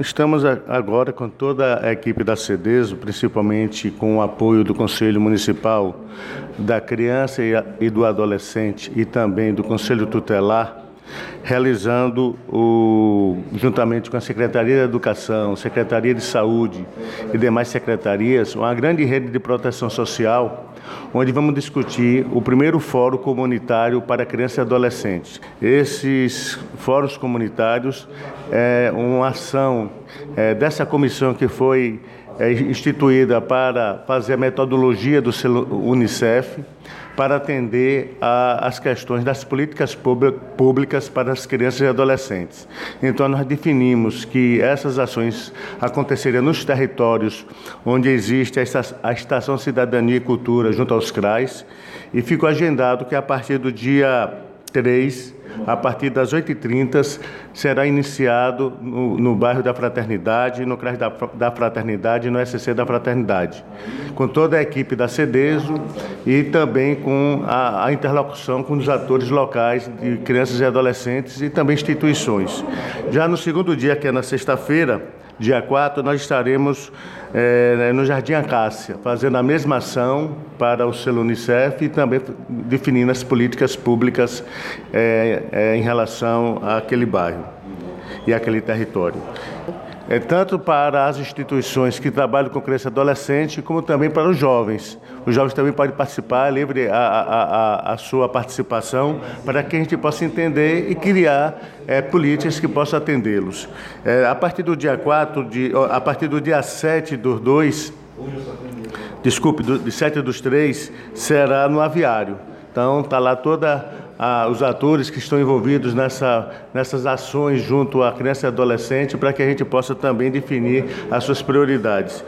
Estamos agora com toda a equipe da CEDESO, principalmente com o apoio do Conselho Municipal da Criança e do Adolescente e também do Conselho Tutelar, realizando, o, juntamente com a Secretaria de Educação, Secretaria de Saúde e demais secretarias, uma grande rede de proteção social, onde vamos discutir o primeiro Fórum Comunitário para Crianças e Adolescentes. Esses fóruns comunitários é uma ação é, dessa comissão que foi é, instituída para fazer a metodologia do Unicef para atender às questões das políticas públicas para as crianças e adolescentes. Então, nós definimos que essas ações aconteceriam nos territórios onde existe a Estação Cidadania e Cultura junto aos CRAs e ficou agendado que a partir do dia 3 a partir das 8h30, será iniciado no, no bairro da Fraternidade, no CRAS da, da Fraternidade e no SCC da Fraternidade, com toda a equipe da CEDESO e também com a, a interlocução com os atores locais de crianças e adolescentes e também instituições. Já no segundo dia, que é na sexta-feira, dia 4, nós estaremos é, no Jardim Acácia, fazendo a mesma ação para o selo Unicef e também definindo as políticas públicas é, é, em relação àquele bairro e àquele território é, tanto para as instituições que trabalham com criança adolescente, como também para os jovens. Os jovens também podem participar, é livre a, a, a, a, sua participação, para que a gente possa entender e criar é, políticas que possam atendê-los. É, a partir do dia 4, de, a partir do dia 7 dos 2, desculpe, do, de 7 dos 3, será no aviário. Então, está lá toda a, os atores que estão envolvidos nessa, nessas ações junto à criança e adolescente, para que a gente possa também definir as suas prioridades.